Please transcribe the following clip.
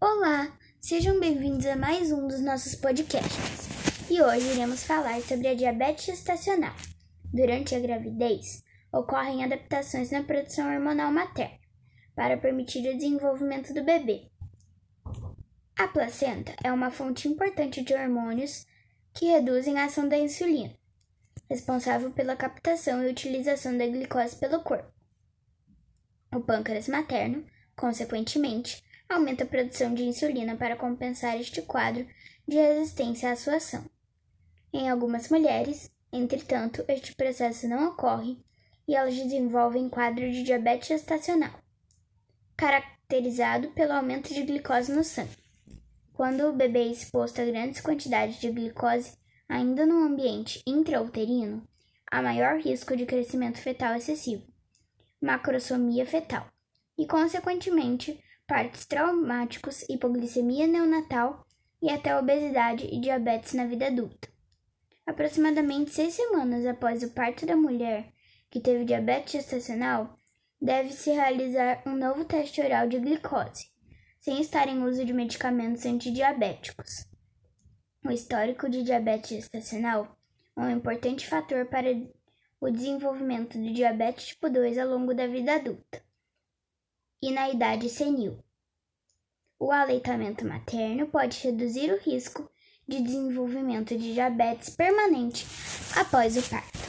Olá, sejam bem-vindos a mais um dos nossos podcasts. E hoje iremos falar sobre a diabetes gestacional. Durante a gravidez, ocorrem adaptações na produção hormonal materna para permitir o desenvolvimento do bebê. A placenta é uma fonte importante de hormônios que reduzem a ação da insulina, responsável pela captação e utilização da glicose pelo corpo. O pâncreas materno, consequentemente, aumenta a produção de insulina para compensar este quadro de resistência à sua ação. Em algumas mulheres, entretanto, este processo não ocorre e elas desenvolvem quadro de diabetes gestacional, caracterizado pelo aumento de glicose no sangue. Quando o bebê é exposto a grandes quantidades de glicose ainda no ambiente intrauterino, há maior risco de crescimento fetal excessivo, macrosomia fetal, e, consequentemente, partos traumáticos, hipoglicemia neonatal e até obesidade e diabetes na vida adulta. Aproximadamente seis semanas após o parto da mulher que teve diabetes gestacional, deve-se realizar um novo teste oral de glicose, sem estar em uso de medicamentos antidiabéticos. O histórico de diabetes gestacional é um importante fator para o desenvolvimento do diabetes tipo 2 ao longo da vida adulta e na idade senil. O aleitamento materno pode reduzir o risco de desenvolvimento de diabetes permanente após o parto.